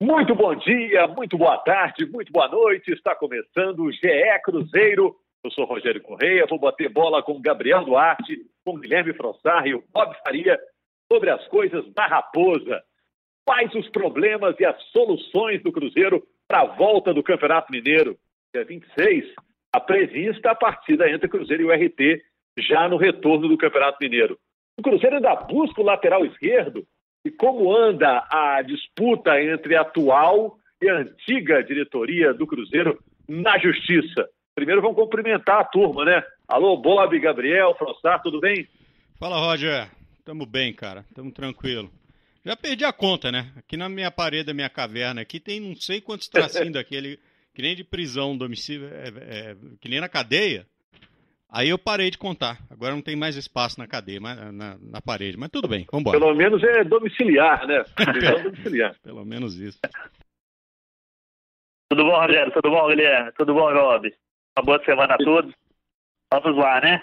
Muito bom dia, muito boa tarde, muito boa noite. Está começando o GE Cruzeiro. Eu sou Rogério Correia, vou bater bola com Gabriel Duarte, com Guilherme Frossar e o Bob Faria sobre as coisas da Raposa. Quais os problemas e as soluções do Cruzeiro para a volta do Campeonato Mineiro? Dia 26, a prevista a partida entre Cruzeiro e o RT, já no retorno do Campeonato Mineiro. O Cruzeiro ainda busca o lateral esquerdo, e como anda a disputa entre a atual e a antiga diretoria do Cruzeiro na Justiça? Primeiro vamos cumprimentar a turma, né? Alô, Bob, Gabriel, Frossar, tudo bem? Fala, Roger. Tamo bem, cara. Tamo tranquilo. Já perdi a conta, né? Aqui na minha parede da minha caverna aqui tem não sei quantos tracinhos daquele, que nem de prisão, domicílio, é, é, que nem na cadeia. Aí eu parei de contar. Agora não tem mais espaço na cadeia, na, na, na parede. Mas tudo bem, vamos embora. Pelo menos é domiciliar, né? É domiciliar. Pelo menos isso. Tudo bom, Rogério? Tudo bom, Guilherme? Tudo bom, Rob? Uma boa semana a todos. Vamos lá, né?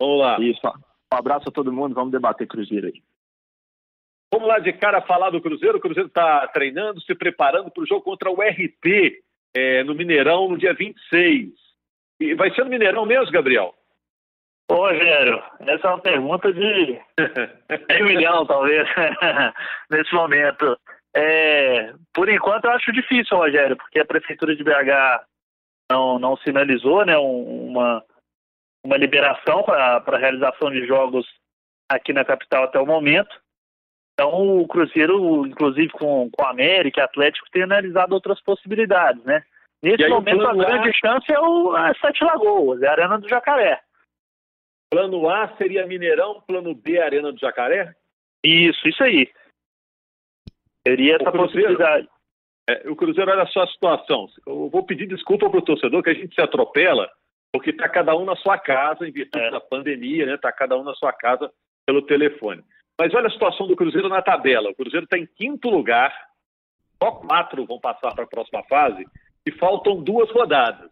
Vamos lá. Isso. Um abraço a todo mundo. Vamos debater Cruzeiro aí. Vamos lá de cara falar do Cruzeiro. O Cruzeiro está treinando, se preparando para o jogo contra o RT é, no Mineirão no dia 26. E vai ser no Mineirão mesmo, Gabriel? Ô, Rogério, essa é uma pergunta de um milhão, talvez, nesse momento. É, por enquanto, eu acho difícil, Rogério, porque a Prefeitura de BH não, não sinalizou né, uma, uma liberação para a realização de jogos aqui na capital até o momento. Então, o Cruzeiro, inclusive com, com a América e Atlético, tem analisado outras possibilidades, né? Nesse momento, a grande chance é o Sete Lagoas, é a Arena do Jacaré. Plano A seria Mineirão, plano B, Arena do Jacaré? Isso, isso aí. Seria essa Cruzeiro, possibilidade. É, o Cruzeiro, olha só a situação. Eu vou pedir desculpa para o torcedor que a gente se atropela, porque está cada um na sua casa, em virtude é. da pandemia, né? Está cada um na sua casa pelo telefone. Mas olha a situação do Cruzeiro na tabela. O Cruzeiro está em quinto lugar, só quatro vão passar para a próxima fase e faltam duas rodadas.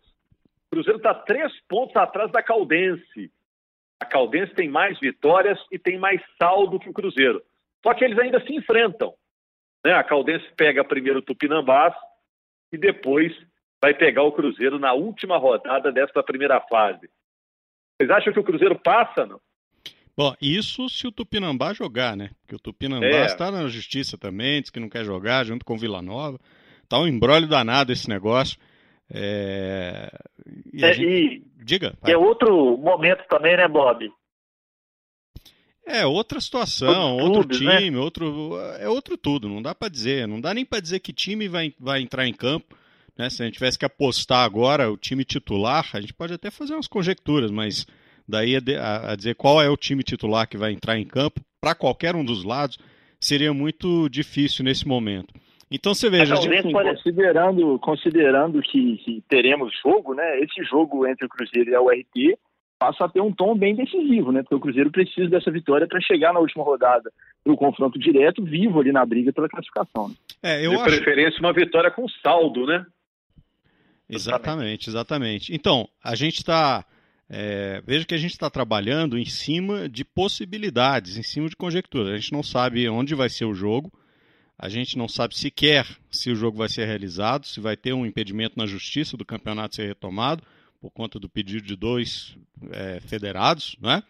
O Cruzeiro está três pontos atrás da Caldense. A Caldense tem mais vitórias e tem mais saldo que o Cruzeiro. Só que eles ainda se enfrentam. Né? A Caldense pega primeiro o Tupinambás e depois vai pegar o Cruzeiro na última rodada desta primeira fase. Vocês acham que o Cruzeiro passa, não? Bom, isso se o Tupinambá jogar, né? Porque o Tupinambá é. está na justiça também, diz que não quer jogar junto com o Vila Nova. Tá um embrólio danado esse negócio. É... E, é, gente... e... Diga. Vai. É outro momento também, né, Bob? É outra situação, outro né? time, né? outro é outro tudo. Não dá para dizer, não dá nem para dizer que time vai, vai entrar em campo. Né? Se a gente tivesse que apostar agora o time titular, a gente pode até fazer umas conjecturas, mas daí a, a dizer qual é o time titular que vai entrar em campo para qualquer um dos lados seria muito difícil nesse momento. Então você veja. Assim, considerando considerando que, que, teremos jogo, né? Esse jogo entre o Cruzeiro e a URT passa a ter um tom bem decisivo, né? Porque o Cruzeiro precisa dessa vitória para chegar na última rodada no confronto direto, vivo ali na briga pela classificação. Né? É, eu De acho... preferência uma vitória com saldo, né? Exatamente, exatamente. Então, a gente está. É, veja que a gente está trabalhando em cima de possibilidades, em cima de conjecturas. A gente não sabe onde vai ser o jogo. A gente não sabe sequer se o jogo vai ser realizado, se vai ter um impedimento na justiça do campeonato ser retomado, por conta do pedido de dois é, federados, né?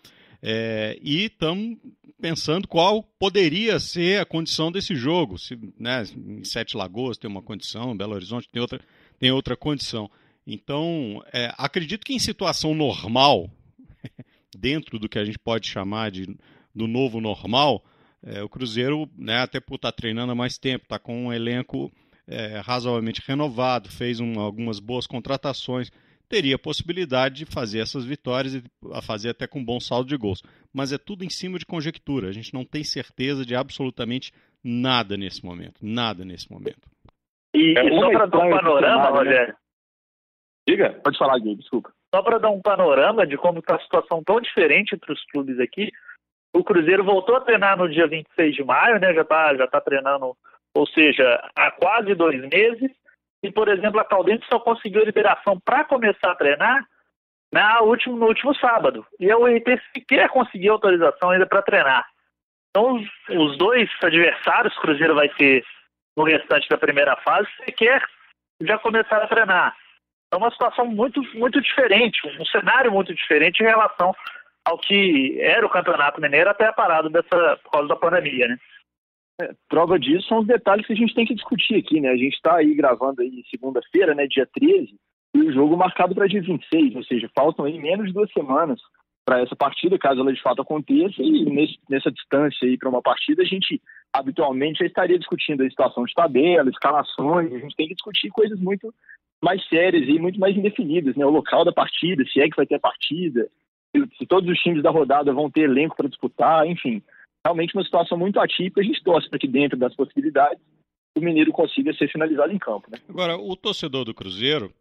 É, e estamos pensando qual poderia ser a condição desse jogo. Se, né, em Sete Lagoas tem uma condição, em Belo Horizonte tem outra, tem outra condição. Então, é, acredito que em situação normal, dentro do que a gente pode chamar de do novo normal, é, o Cruzeiro, né, até por estar tá treinando há mais tempo, está com um elenco é, razoavelmente renovado, fez um, algumas boas contratações, teria a possibilidade de fazer essas vitórias e a fazer até com bom saldo de gols. Mas é tudo em cima de conjectura. A gente não tem certeza de absolutamente nada nesse momento. Nada nesse momento. E, é só para dar um panorama, né? Rogério. Diga. Pode falar, Gui, desculpa. Só para dar um panorama de como está a situação tão diferente entre os clubes aqui, o Cruzeiro voltou a treinar no dia 26 de maio, né? Já está já tá treinando, ou seja, há quase dois meses. E, por exemplo, a Caldense só conseguiu a liberação para começar a treinar na último, no último sábado. E a URT sequer conseguiu autorização ainda para treinar. Então, os, os, dois adversários o Cruzeiro vai ter no restante da primeira fase, sequer já começaram a treinar. É uma situação muito, muito diferente, um cenário muito diferente em relação ao que era o Campeonato Mineiro até a parada dessa, por causa da pandemia, né? É, prova disso são os detalhes que a gente tem que discutir aqui, né? A gente está aí gravando aí segunda-feira, né, dia 13, e o jogo marcado para dia 26, ou seja, faltam aí menos de duas semanas para essa partida, caso ela de fato aconteça, e nesse, nessa distância aí para uma partida, a gente habitualmente já estaria discutindo a situação de tabela, escalações, a gente tem que discutir coisas muito mais sérias e muito mais indefinidas, né? O local da partida, se é que vai ter a partida, se todos os times da rodada vão ter elenco para disputar, enfim. Realmente uma situação muito atípica, a gente torce para que dentro das possibilidades o Mineiro consiga ser finalizado em campo. Né? Agora, o torcedor do Cruzeiro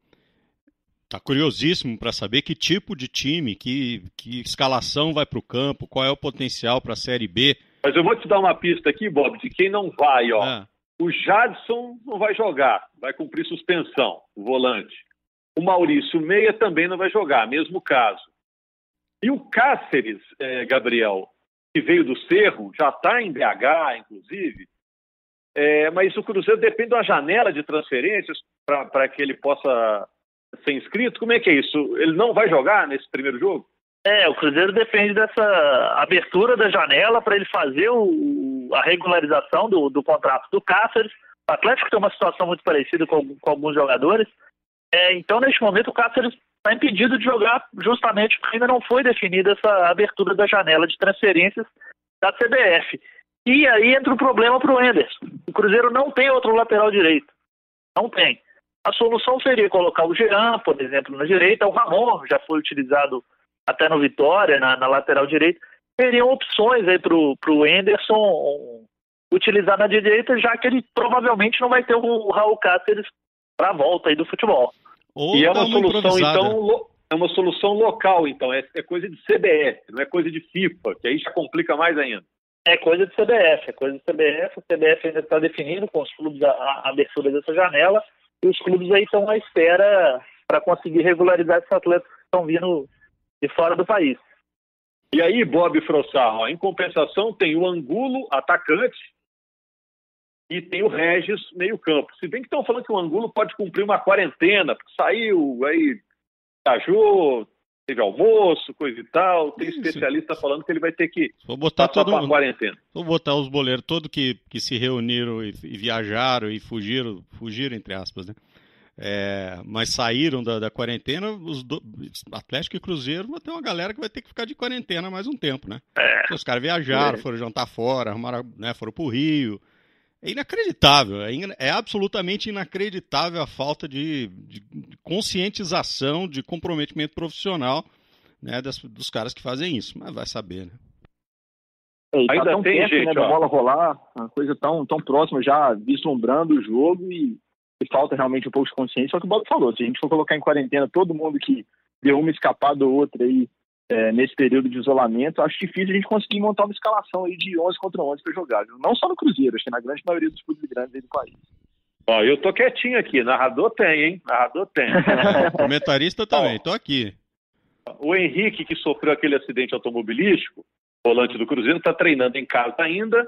está curiosíssimo para saber que tipo de time, que, que escalação vai para o campo, qual é o potencial para a Série B. Mas eu vou te dar uma pista aqui, Bob, de quem não vai, ó. Ah. O Jadson não vai jogar, vai cumprir suspensão, o volante. O Maurício Meia também não vai jogar, mesmo caso. E o Cáceres, é, Gabriel, que veio do Cerro, já está em BH, inclusive, é, mas o Cruzeiro depende da janela de transferências para que ele possa ser inscrito. Como é que é isso? Ele não vai jogar nesse primeiro jogo? É, o Cruzeiro depende dessa abertura da janela para ele fazer o, a regularização do, do, contrato do Cáceres. O Atlético tem uma situação muito parecida com, com alguns jogadores. É, então, neste momento, o Cáceres está impedido de jogar justamente porque ainda não foi definida essa abertura da janela de transferências da CBF. E aí entra o problema para o Enderson. O Cruzeiro não tem outro lateral direito. Não tem. A solução seria colocar o Jean, por exemplo, na direita. O Ramon já foi utilizado até no Vitória, na, na lateral direita. Seriam opções aí para o Enderson utilizar na direita, já que ele provavelmente não vai ter o Raul Cáceres para a volta aí do futebol. Ou e é uma, uma solução, então, é uma solução local, então, é, é coisa de CBF, não é coisa de FIFA, que aí já complica mais ainda. É coisa de CBF, é coisa de CBF. O CBF ainda está definindo com os clubes a, a, abertura dessa janela e os clubes aí estão à espera para conseguir regularizar esses atletas que estão vindo de fora do país. E aí, Bob Frossar, em compensação tem o Angulo, atacante, e tem o Regis, meio campo. Se bem que estão falando que o Angulo pode cumprir uma quarentena, porque saiu, aí viajou, teve almoço, coisa e tal. Tem Isso. especialista falando que ele vai ter que vou botar todo mundo, quarentena. Vou botar os boleiros todos que, que se reuniram e, e, viajaram e fugiram, fugiram entre aspas, né? É, mas saíram da, da quarentena, os do, Atlético e Cruzeiro vai ter uma galera que vai ter que ficar de quarentena mais um tempo, né? É. Os caras viajaram, é. foram jantar fora, arrumaram, né, foram pro Rio, é inacreditável, é, in, é, absolutamente inacreditável a falta de, de, conscientização, de comprometimento profissional né, das, dos caras que fazem isso. Mas vai saber, né? É, tá Ainda tão tem perto, né, gente, né, da bola rolar, uma coisa tão, tão próxima, já vislumbrando o jogo e, e, falta realmente um pouco de consciência. Só que o Bob falou, se a gente for colocar em quarentena todo mundo que deu uma escapada ou outra aí é, nesse período de isolamento, acho difícil a gente conseguir montar uma escalação aí de 11 contra 11 para jogar. Não só no Cruzeiro, acho que na grande maioria dos clubes grandes aí do país. Ó, eu tô quietinho aqui, narrador tem, hein? Narrador tem. Comentarista também, tô aqui. O Henrique, que sofreu aquele acidente automobilístico, volante do Cruzeiro, está treinando em casa ainda.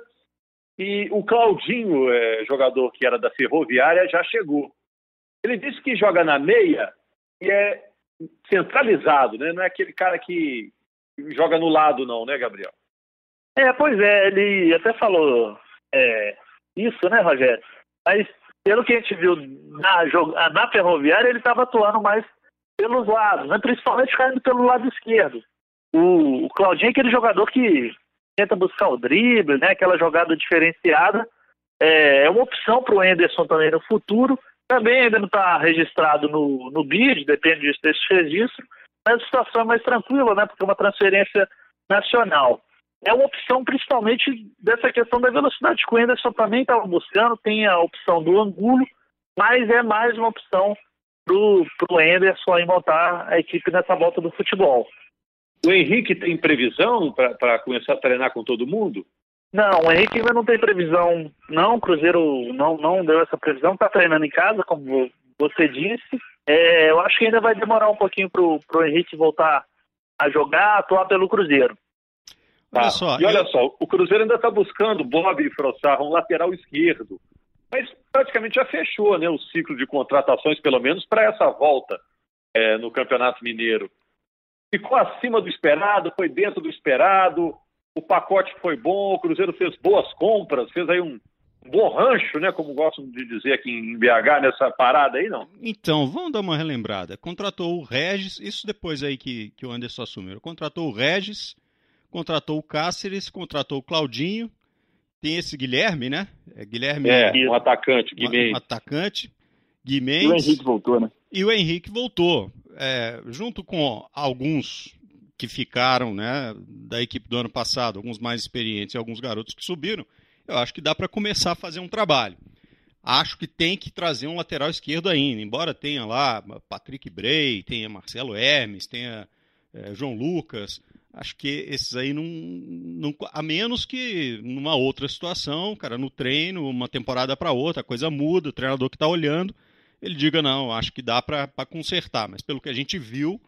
E o Claudinho, é, jogador que era da Ferroviária, já chegou. Ele disse que joga na meia e é centralizado, né? Não é aquele cara que joga no lado, não, né, Gabriel? É, pois é, ele até falou é, isso, né, Rogério? Mas pelo que a gente viu na, na ferroviária, ele estava atuando mais pelos lados, né? principalmente caindo pelo lado esquerdo. O, o Claudinho é aquele jogador que tenta buscar o drible, né? aquela jogada diferenciada. É, é uma opção para o Enderson também no futuro. Também ainda não está registrado no, no BID, depende desse registro, mas a situação é mais tranquila, né? Porque é uma transferência nacional. É uma opção principalmente dessa questão da velocidade que o Anderson também estava buscando, tem a opção do Angulo, mas é mais uma opção para o Anderson aí montar a equipe nessa volta do futebol. O Henrique tem previsão para começar a treinar com todo mundo? Não, o Henrique ainda não tem previsão, não. O Cruzeiro não, não deu essa previsão, está treinando em casa, como você disse. É, eu acho que ainda vai demorar um pouquinho para o Henrique voltar a jogar, atuar pelo Cruzeiro. Tá. Olha só, e olha eu... só, o Cruzeiro ainda está buscando Bob e Frossar, um lateral esquerdo. Mas praticamente já fechou né, o ciclo de contratações, pelo menos para essa volta é, no Campeonato Mineiro. Ficou acima do esperado, foi dentro do esperado, o pacote foi bom, o Cruzeiro fez boas compras, fez aí um bom rancho, né, como gostam de dizer aqui em BH, nessa parada aí, não? Então, vamos dar uma relembrada. Contratou o Regis, isso depois aí que, que o Anderson assumiu. Contratou o Regis, contratou o Cáceres, contratou o Claudinho, tem esse Guilherme, né? É, Guilherme. É, um atacante, Guimê. Um atacante. Guimê. E o Henrique voltou, né? E o Henrique voltou. É, junto com alguns que ficaram, né, da equipe do ano passado, alguns mais experientes e alguns garotos que subiram, eu acho que dá para começar a fazer um trabalho. Acho que tem que trazer um lateral esquerdo ainda, embora tenha lá Patrick Bray, tenha Marcelo Hermes, tenha é, João Lucas, Acho que esses aí não, não. A menos que numa outra situação, cara, no treino, uma temporada para outra, a coisa muda, o treinador que está olhando, ele diga: não, acho que dá para consertar. Mas pelo que a gente viu,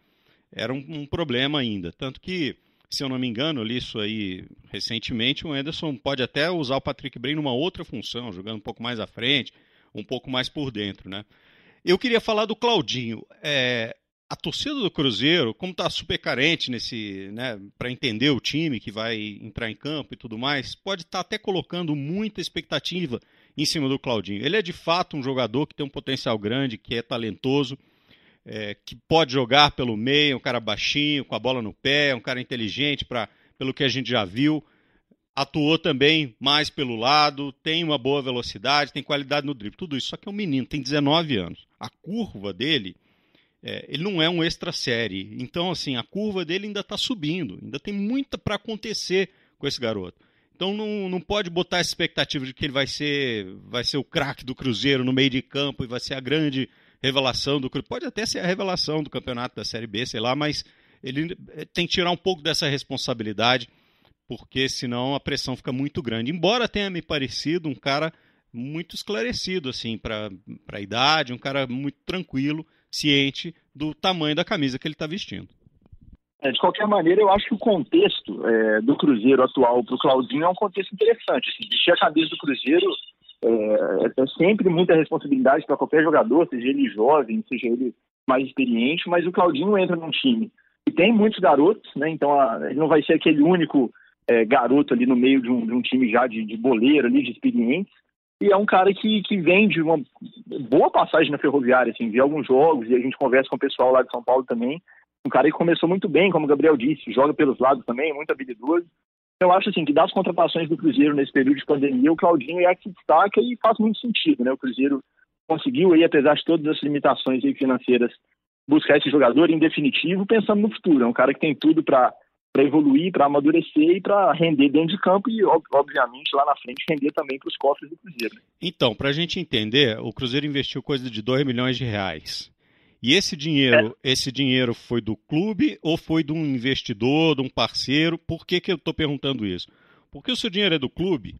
era um, um, problema ainda. Tanto que, se eu não me engano, li isso aí recentemente, o Anderson pode até usar o Patrick Bray numa outra função, jogando um pouco mais à frente, um pouco mais por dentro, né? Eu queria falar do Claudinho. É, a torcida do Cruzeiro, como está super carente nesse, né, para entender o time que vai entrar em campo e tudo mais, pode estar tá até colocando muita expectativa em cima do Claudinho. Ele é de fato um jogador que tem um potencial grande, que é talentoso, é, que pode jogar pelo meio, um cara baixinho, com a bola no pé, um cara inteligente, para pelo que a gente já viu. Atuou também mais pelo lado, tem uma boa velocidade, tem qualidade no drible, tudo isso. Só que é um menino, tem 19 anos. A curva dele é, ele não é um extra série. Então, assim, a curva dele ainda está subindo. Ainda tem muita para acontecer com esse garoto. Então não, não pode botar essa expectativa de que ele vai ser, vai ser o craque do Cruzeiro no meio de campo e vai ser a grande revelação do. Pode até ser a revelação do campeonato da Série B, sei lá, mas ele é, tem que tirar um pouco dessa responsabilidade, porque senão a pressão fica muito grande. Embora tenha me parecido um cara muito esclarecido, assim, para a idade, um cara muito tranquilo ciente do tamanho da camisa que ele está vestindo. É, de qualquer maneira, eu acho que o contexto é, do Cruzeiro atual para o Claudinho é um contexto interessante. Assim, vestir a camisa do Cruzeiro é, é sempre muita responsabilidade para qualquer jogador, seja ele jovem, seja ele mais experiente, mas o Claudinho entra num time e tem muitos garotos, né? Então a, ele não vai ser aquele único é, garoto ali no meio de um, de um time já de, de boleiro ali, de experientes. E é um cara que, que vem de uma boa passagem na ferroviária, assim, vi alguns jogos e a gente conversa com o pessoal lá de São Paulo também. Um cara que começou muito bem, como o Gabriel disse, joga pelos lados também, muito habilidoso. Eu acho assim que das contratações do Cruzeiro nesse período de pandemia, o Claudinho é a que destaca e faz muito sentido, né? O Cruzeiro conseguiu aí, apesar de todas as limitações financeiras, buscar esse jogador em definitivo, pensando no futuro. É um cara que tem tudo para para evoluir, para amadurecer e para render dentro de campo e, obviamente, lá na frente render também para os cofres do Cruzeiro. Então, para a gente entender, o Cruzeiro investiu coisa de 2 milhões de reais. E esse dinheiro, é. esse dinheiro foi do clube ou foi de um investidor, de um parceiro? Por que, que eu estou perguntando isso? Porque se o dinheiro é do clube,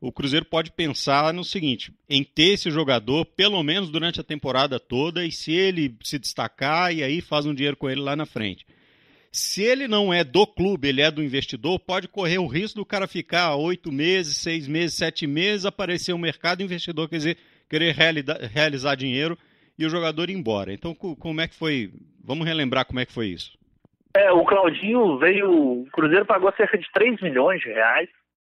o Cruzeiro pode pensar no seguinte: em ter esse jogador pelo menos durante a temporada toda e se ele se destacar e aí faz um dinheiro com ele lá na frente. Se ele não é do clube, ele é do investidor, pode correr o risco do cara ficar oito meses, seis meses, sete meses, aparecer um mercado investidor, quer dizer, querer realizar dinheiro e o jogador ir embora. Então, como é que foi? Vamos relembrar como é que foi isso. É, o Claudinho veio. O Cruzeiro pagou cerca de 3 milhões de reais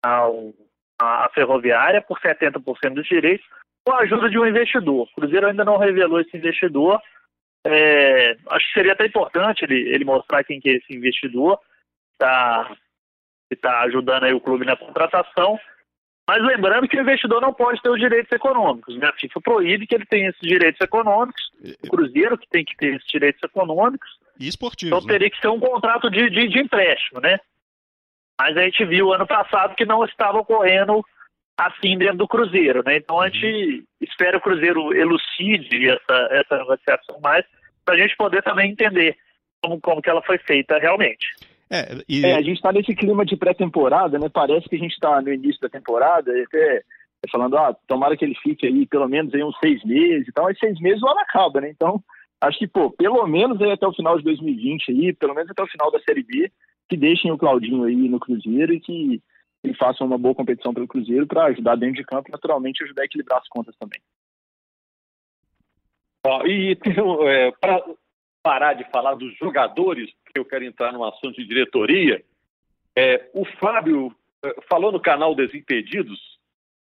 ao, à Ferroviária por 70% dos direitos, com a ajuda de um investidor. O Cruzeiro ainda não revelou esse investidor, é, acho que seria até importante ele, ele mostrar quem que é esse investidor tá, que está ajudando aí o clube na contratação. Mas lembrando que o investidor não pode ter os direitos econômicos. Né? A FIFA proíbe que ele tenha esses direitos econômicos. O Cruzeiro que tem que ter esses direitos econômicos. E esportivos. Então teria né? que ser um contrato de, de, de empréstimo, né? Mas a gente viu ano passado que não estava ocorrendo assim dentro do Cruzeiro, né? Então a gente espera o Cruzeiro elucide essa, essa negociação mais para a gente poder também entender como, como que ela foi feita realmente. É, e... é, a gente está nesse clima de pré-temporada, né? Parece que a gente está no início da temporada, até falando, ah, tomara que ele fique aí pelo menos aí uns seis meses e tal, mas seis meses o ano acaba, né? Então, acho que, pô, pelo menos aí até o final de 2020 aí, pelo menos até o final da Série B, que deixem o Claudinho aí no Cruzeiro e que e façam uma boa competição pelo Cruzeiro para ajudar dentro de campo e naturalmente ajudar a equilibrar as contas também. Ó, e é, para parar de falar dos jogadores, eu quero entrar num assunto de diretoria, é, o Fábio é, falou no canal Desimpedidos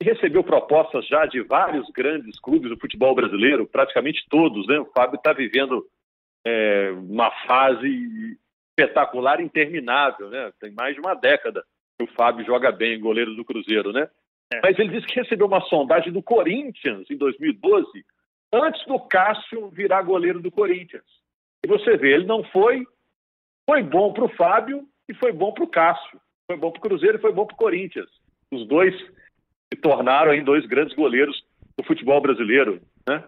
e recebeu propostas já de vários grandes clubes do futebol brasileiro, praticamente todos, né? O Fábio está vivendo é, uma fase espetacular, interminável, né? Tem mais de uma década que o Fábio joga bem, goleiro do Cruzeiro, né? É. Mas ele disse que recebeu uma sondagem do Corinthians em 2012, antes do Cássio virar goleiro do Corinthians. E você vê, ele não foi, foi bom para o Fábio e foi bom para o Cássio. Foi bom para o Cruzeiro e foi bom para o Corinthians. Os dois se tornaram aí dois grandes goleiros do futebol brasileiro, né?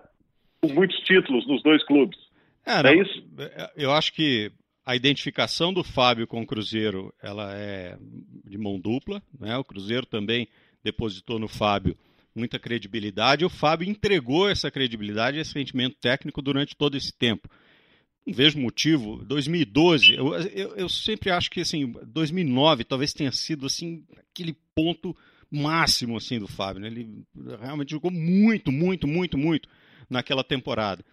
Com muitos títulos nos dois clubes. É, não, é isso? Eu acho que a identificação do Fábio com o Cruzeiro ela é de mão dupla. Né? O Cruzeiro também depositou no Fábio muita credibilidade. O Fábio entregou essa credibilidade, esse sentimento técnico durante todo esse tempo. Não vejo motivo. 2012, eu, eu, eu, sempre acho que assim, 2009 talvez tenha sido assim aquele ponto máximo assim do Fábio. Né? Ele realmente jogou muito, muito, muito, muito naquela temporada.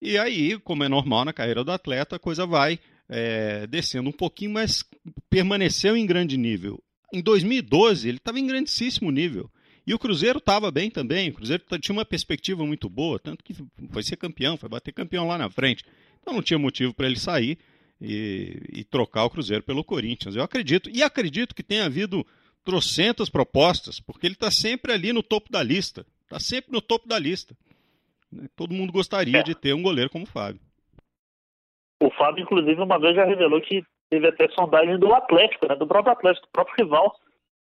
E aí, como é normal na carreira do atleta, a coisa vai é, descendo um pouquinho, mas permaneceu em grande nível. Em 2012, ele estava em grandíssimo nível. E o Cruzeiro estava bem também. O Cruzeiro tinha uma perspectiva muito boa, tanto que foi ser campeão, foi bater campeão lá na frente. Então não tinha motivo para ele sair e, e, trocar o Cruzeiro pelo Corinthians. Eu acredito. E acredito que tenha havido trocentas propostas, porque ele está sempre ali no topo da lista. Está sempre no topo da lista. Né? Todo mundo gostaria é. de ter um goleiro como o Fábio. O Fábio, inclusive, uma vez já revelou que teve até sondagem do Atlético, né? do próprio Atlético, do próprio rival,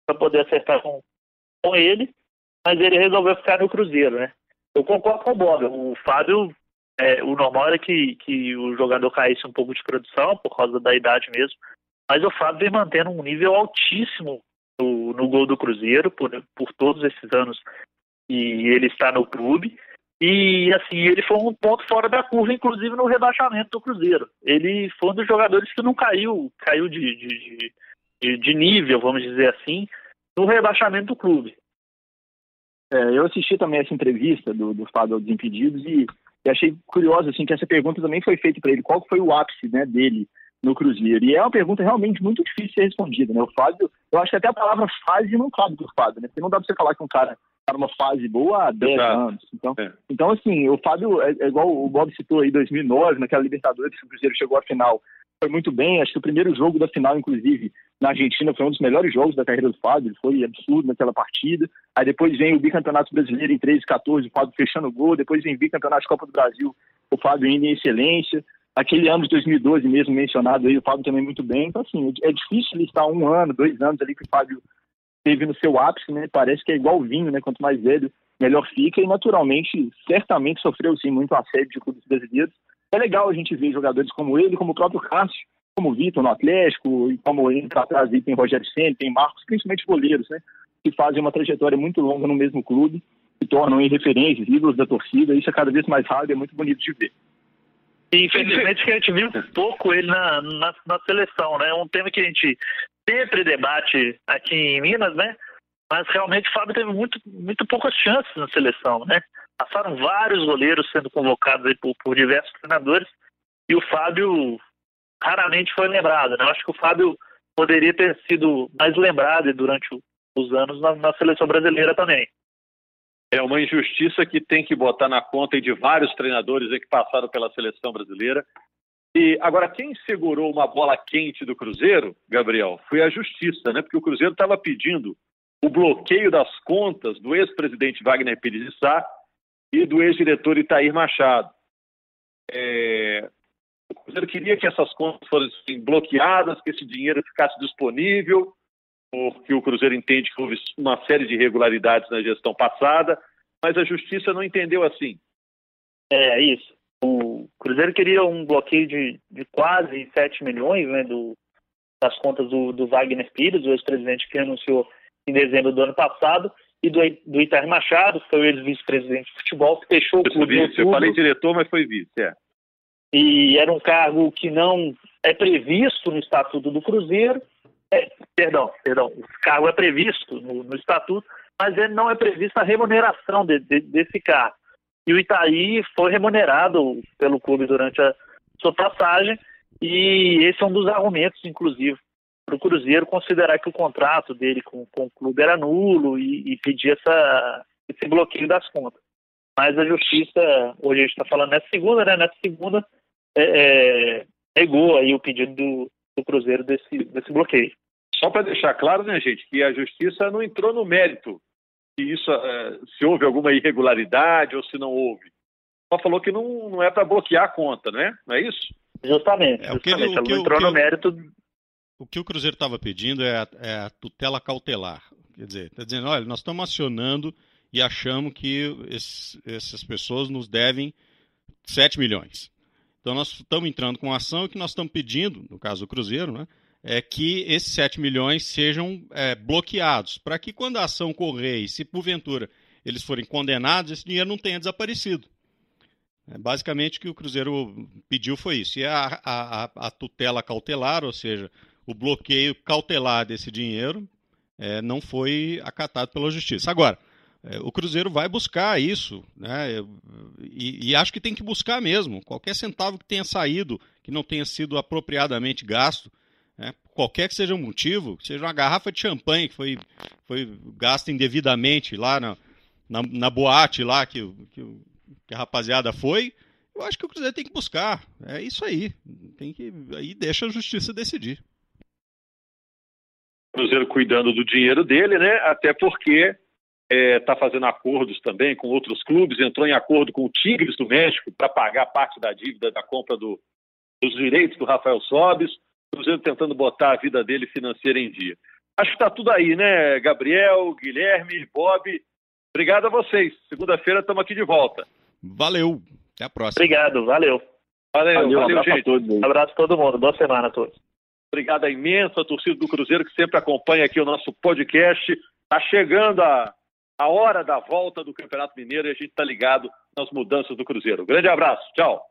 para poder acertar com, com ele, mas ele resolveu ficar no Cruzeiro, né? Eu concordo com o Bob. O Fábio, é, o normal era que, que o jogador caísse um pouco de produção, por causa da idade mesmo, mas o Fábio vem mantendo um nível altíssimo no, no gol do Cruzeiro, por, por todos esses anos e ele está no clube. E assim, ele foi um ponto fora da curva, inclusive no rebaixamento do Cruzeiro. Ele foi um dos jogadores que não caiu, caiu de, de, de, de nível, vamos dizer assim, no rebaixamento do clube. É, eu assisti também essa entrevista do, do Fábio Desimpedidos e, e achei curioso assim, que essa pergunta também foi feita para ele, qual foi o ápice né, dele no Cruzeiro? E é uma pergunta realmente muito difícil de ser respondida. Né? O Fábio, eu acho que até a palavra fase não cabe do Fábio, né? porque não dá para você falar que um cara Tá numa fase boa há 10 Exato. anos. Então, é. então, assim, o Fábio, é, é, igual o Bob citou aí, 2009, naquela Libertadores, que o Cruzeiro chegou à final, foi muito bem. Acho que o primeiro jogo da final, inclusive, na Argentina, foi um dos melhores jogos da carreira do Fábio. Foi absurdo naquela partida. Aí depois vem o bicampeonato brasileiro em 13 14, o Fábio fechando o gol. Depois vem o bicampeonato de Copa do Brasil, o Fábio indo em excelência. Aquele ano de 2012 mesmo mencionado aí, o Fábio também muito bem. Então, assim, é difícil listar um ano, dois anos ali que o Fábio teve no seu ápice, né? Parece que é igual vinho, né? Quanto mais velho, melhor fica e naturalmente, certamente sofreu sim muito assédio de clubes brasileiros. É legal a gente ver jogadores como ele, como o próprio Cássio, como o Vitor no Atlético, e como ele para trás tem Rogério Senna, tem Marcos, principalmente goleiros, né? Que fazem uma trajetória muito longa no mesmo clube, se tornam em referências, ídolos da torcida, isso é cada vez mais raro e é muito bonito de ver. Infelizmente que a gente viu pouco ele na, na, na, seleção, né? Um tema que a gente sempre debate aqui em Minas, né? mas realmente o Fábio teve muito, muito poucas chances na seleção, né? Passaram vários goleiros sendo convocados por, por, diversos treinadores e o Fábio raramente foi lembrado, né? Eu acho que o Fábio poderia ter sido mais lembrado durante os anos na, na seleção brasileira também. É uma injustiça que tem que botar na conta de vários treinadores que passaram pela seleção brasileira. E agora, quem segurou uma bola quente do Cruzeiro, Gabriel, foi a justiça, né? Porque o Cruzeiro estava pedindo o bloqueio das contas do ex-presidente Wagner Pires de Sá e do ex-diretor Itair Machado. É... O Cruzeiro queria que essas contas fossem bloqueadas, que esse dinheiro ficasse disponível, porque o Cruzeiro entende que houve uma série de irregularidades na gestão passada, mas a justiça não entendeu assim. É, isso. O Cruzeiro queria um bloqueio de, de quase 7 milhões né, do, das contas do, do Wagner Pires, o ex-presidente que anunciou em dezembro do ano passado, e do, do Itair Machado, que foi o ex-vice-presidente de futebol, que fechou o clube. Vice, eu falei diretor, mas foi vice, é. E era um cargo que não é previsto no Estatuto do Cruzeiro. É, perdão, perdão, o cargo é previsto no, no Estatuto, mas ele não é prevista a remuneração de, de, desse cargo. e o Itaí foi remunerado pelo clube durante a sua passagem, e esse é um dos argumentos, inclusive, para o Cruzeiro considerar que o contrato dele com, com o clube era nulo e, e pedir essa, esse bloqueio das contas. Mas a justiça, hoje a gente está falando nessa segunda, né? Nessa segunda, é, é, negou aí o pedido do, do Cruzeiro desse, desse bloqueio. Só para deixar claro, né, gente, que a justiça não entrou no mérito se isso, é, se houve alguma irregularidade ou se não houve. Só falou que não, não é para bloquear a conta, né? Não é isso? Justamente. É, justamente. Ele, ela não entrou no mérito. O que o Cruzeiro estava pedindo é a, é a, tutela cautelar. Quer dizer, está dizendo, olha, nós estamos acionando e achamos que essas pessoas nos devem 7 milhões. Então nós estamos entrando com ação e que nós estamos pedindo, no caso do Cruzeiro, né, é que esses 7 milhões sejam é, bloqueados, para que quando a ação correr e se porventura eles forem condenados, esse dinheiro não tenha desaparecido. É, basicamente o que o Cruzeiro pediu foi isso. E a, a, a tutela cautelar, ou seja, o bloqueio cautelar desse dinheiro, é, não foi acatado pela Justiça. Agora, é, o Cruzeiro vai buscar isso, né? E, e, acho que tem que buscar mesmo. Qualquer centavo que tenha saído, que não tenha sido apropriadamente gasto, né? qualquer que seja o motivo, seja uma garrafa de champanhe que foi, foi gasta indevidamente lá na, na, na boate lá que, que, que, a rapaziada foi, eu acho que o Cruzeiro tem que buscar. É isso aí. Tem que, aí deixa a justiça decidir. Cruzeiro cuidando do dinheiro dele, né? Até porque está é, tá fazendo acordos também com outros clubes, entrou em acordo com o Tigres do México para pagar parte da dívida da compra do, dos direitos do Rafael Sobis, o Cruzeiro tentando botar a vida dele financeira em dia. Acho que está tudo aí, né, Gabriel, Guilherme, Bob. Obrigado a vocês. Segunda-feira estamos aqui de volta. Valeu. Até a próxima. Obrigado, valeu. Valeu, valeu, valeu gente. A todos, um abraço a todo mundo. Boa semana a todos. Obrigado à imensa torcida do Cruzeiro que sempre acompanha aqui o nosso podcast. Está chegando a a hora da volta do Campeonato Mineiro e a gente está ligado nas mudanças do Cruzeiro. Grande abraço, tchau.